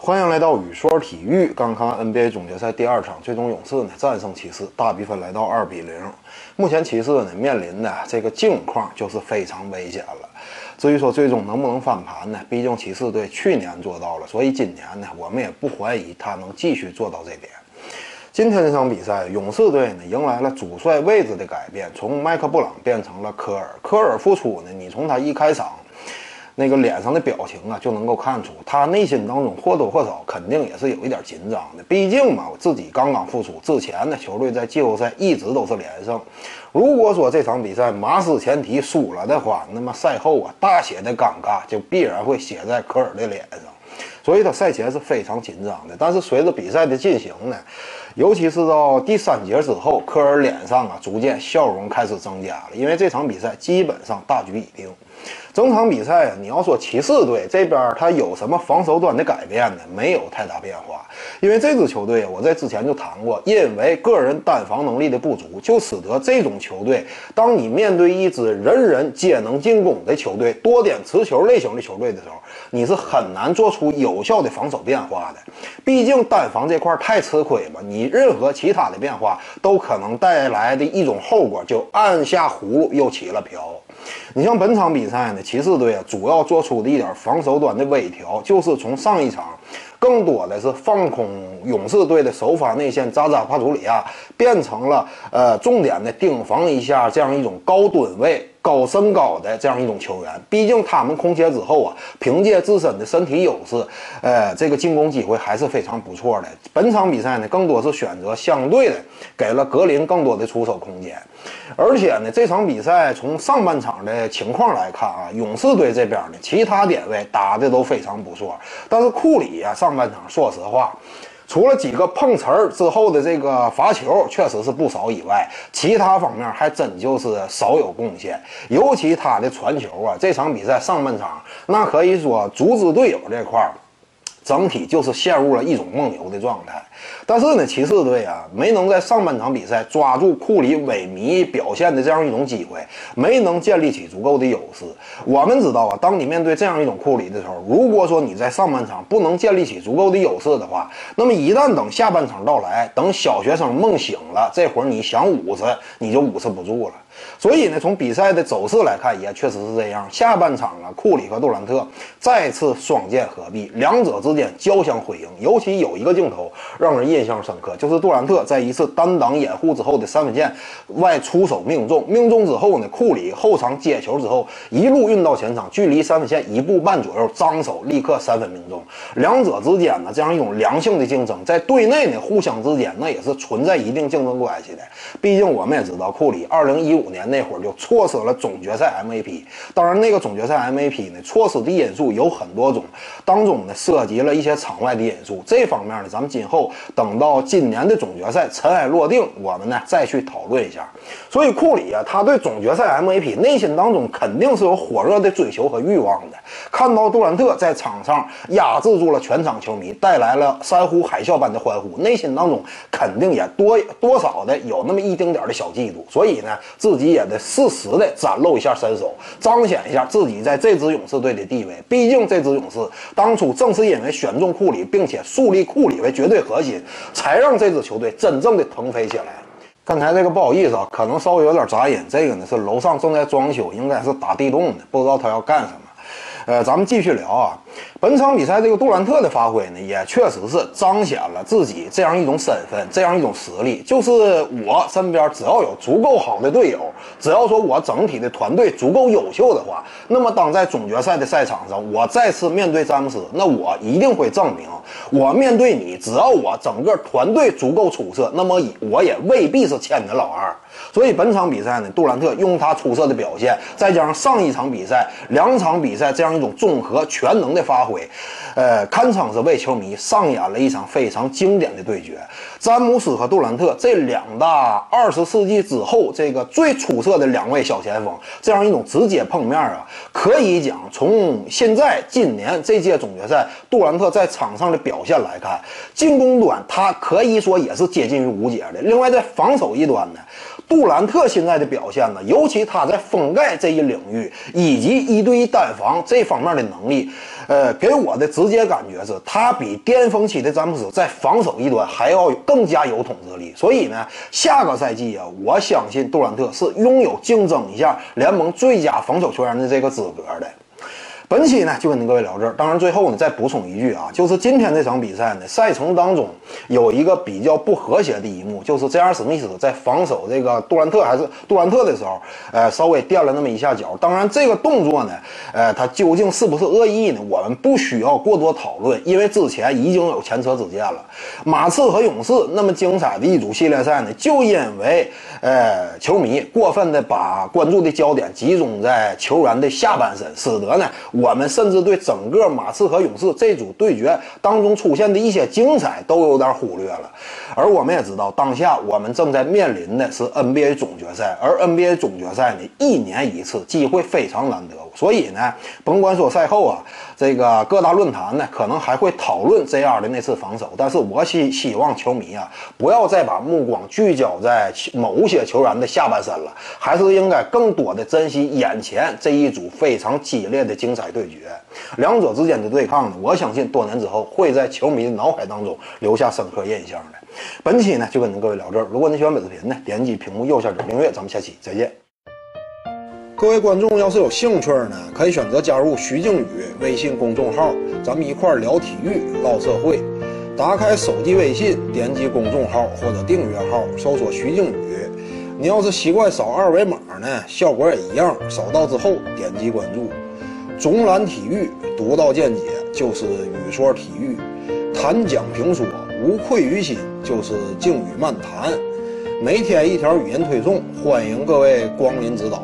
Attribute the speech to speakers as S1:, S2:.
S1: 欢迎来到雨说体育。刚看完 NBA 总决赛第二场，最终勇士呢战胜骑士，大比分来到二比零。目前骑士呢面临的这个境况就是非常危险了。至于说最终能不能翻盘呢？毕竟骑士队去年做到了，所以今年呢我们也不怀疑他能继续做到这点。今天这场比赛，勇士队呢迎来了主帅位置的改变，从麦克布朗变成了科尔。科尔复出呢，你从他一开场。那个脸上的表情啊，就能够看出他内心当中或多或少肯定也是有一点紧张的。毕竟嘛，我自己刚刚复出之前呢，球队在季后赛一直都是连胜。如果说这场比赛马失前蹄输了的话，那么赛后啊，大写的尴尬就必然会写在科尔的脸上。所以他赛前是非常紧张的。但是随着比赛的进行呢，尤其是到第三节之后，科尔脸上啊逐渐笑容开始增加了，因为这场比赛基本上大局已定。整场比赛啊，你要说骑士队这边他有什么防守端的改变呢？没有太大变化，因为这支球队我在之前就谈过，因为个人单防能力的不足，就使得这种球队，当你面对一支人人皆能进攻的球队，多点持球类型的球队的时候，你是很难做出有效的防守变化的。毕竟单防这块太吃亏嘛，你任何其他的变化都可能带来的一种后果，就按下葫芦又起了瓢。你像本场比赛呢，骑士队啊，主要做出的一点防守端的微调，就是从上一场更多的是放空勇士队的首发内线扎扎帕楚里亚，变成了呃重点的盯防一下这样一种高吨位。高身高的这样一种球员，毕竟他们空切之后啊，凭借自身的身体优势，呃，这个进攻机会还是非常不错的。本场比赛呢，更多是选择相对的给了格林更多的出手空间，而且呢，这场比赛从上半场的情况来看啊，勇士队这边呢，其他点位打的都非常不错，但是库里呀，上上半场说实话。除了几个碰瓷儿之后的这个罚球确实是不少以外，其他方面还真就是少有贡献。尤其他的传球啊，这场比赛上半场那可以说阻止队友这块儿。整体就是陷入了一种梦游的状态，但是呢，骑士队啊没能在上半场比赛抓住库里萎靡表现的这样一种机会，没能建立起足够的优势。我们知道啊，当你面对这样一种库里的时候，如果说你在上半场不能建立起足够的优势的话，那么一旦等下半场到来，等小学生梦醒了，这会儿你想捂持你就捂持不住了。所以呢，从比赛的走势来看，也确实是这样。下半场啊，库里和杜兰特再次双剑合璧，两者之间交相辉映。尤其有一个镜头让人印象深刻，就是杜兰特在一次单挡掩护之后的三分线外出手命中，命中之后呢，库里后场接球之后一路运到前场，距离三分线一步半左右，张手立刻三分命中。两者之间呢，这样一种良性的竞争，在队内呢，互相之间那也是存在一定竞争关系的。毕竟我们也知道，库里二零一五。年那会儿就错失了总决赛 MVP，当然那个总决赛 MVP 呢，错失的因素有很多种，当中呢涉及了一些场外的因素，这方面呢咱们今后等到今年的总决赛尘埃落定，我们呢再去讨论一下。所以库里啊，他对总决赛 MVP 内心当中肯定是有火热的追求和欲望的。看到杜兰特在场上压制住了全场球迷，带来了山呼海啸般的欢呼，内心当中肯定也多多少的有那么一丁点的小嫉妒，所以呢自。自己也得适时的展露一下身手，彰显一下自己在这支勇士队的地位。毕竟这支勇士当初正是因为选中库里，并且树立库里为绝对核心，才让这支球队真正的腾飞起来。刚才这个不好意思啊，可能稍微有点杂音。这个呢是楼上正在装修，应该是打地洞的，不知道他要干什么。呃，咱们继续聊啊。本场比赛这个杜兰特的发挥呢，也确实是彰显了自己这样一种身份，这样一种实力。就是我身边只要有足够好的队友，只要说我整体的团队足够优秀的话，那么当在总决赛的赛场上，我再次面对詹姆斯，那我一定会证明，我面对你，只要我整个团队足够出色，那么我也未必是欠你的老二。所以本场比赛呢，杜兰特用他出色的表现，再加上上一场比赛、两场比赛这样一种综合全能的发挥，呃，堪称是为球迷上演了一场非常经典的对决。詹姆斯和杜兰特这两大二十世纪之后这个最出色的两位小前锋，这样一种直接碰面啊，可以讲从现在今年这届总决赛杜兰特在场上的表现来看，进攻端他可以说也是接近于无解的。另外在防守一端呢。杜兰特现在的表现呢，尤其他在封盖这一领域以及一对一单防这方面的能力，呃，给我的直接感觉是，他比巅峰期的詹姆斯在防守一端还要更加有统治力。所以呢，下个赛季啊，我相信杜兰特是拥有竞争一下联盟最佳防守球员的这个资格的。本期呢就跟各位聊这儿，当然最后呢再补充一句啊，就是今天这场比赛呢赛程当中有一个比较不和谐的一幕，就是这样史密斯在防守这个杜兰特还是杜兰特的时候，呃稍微垫了那么一下脚。当然这个动作呢，呃他究竟是不是恶意呢？我们不需要过多讨论，因为之前已经有前车之鉴了。马刺和勇士那么精彩的一组系列赛呢，就因为呃球迷过分的把关注的焦点集中在球员的下半身，使得呢。我们甚至对整个马刺和勇士这组对决当中出现的一些精彩都有点忽略了，而我们也知道，当下我们正在面临的是 NBA 总决赛，而 NBA 总决赛呢，一年一次，机会非常难得，所以呢，甭管说赛后啊。这个各大论坛呢，可能还会讨论 JR 的那次防守，但是我希希望球迷啊，不要再把目光聚焦在某些球员的下半身了，还是应该更多的珍惜眼前这一组非常激烈的精彩对决。两者之间的对抗呢，我相信多年之后会在球迷的脑海当中留下深刻印象的。本期呢，就跟您各位聊这儿。如果您喜欢本视频呢，点击屏幕右下角订阅，咱们下期再见。各位观众，要是有兴趣呢，可以选择加入徐静宇微信公众号，咱们一块聊体育、唠社会。打开手机微信，点击公众号或者订阅号，搜索徐静宇。你要是习惯扫二维码呢，效果也一样。扫到之后点击关注。总览体育，独到见解就是语说体育，谈讲评说无愧于心就是静语漫谈。每天一条语音推送，欢迎各位光临指导。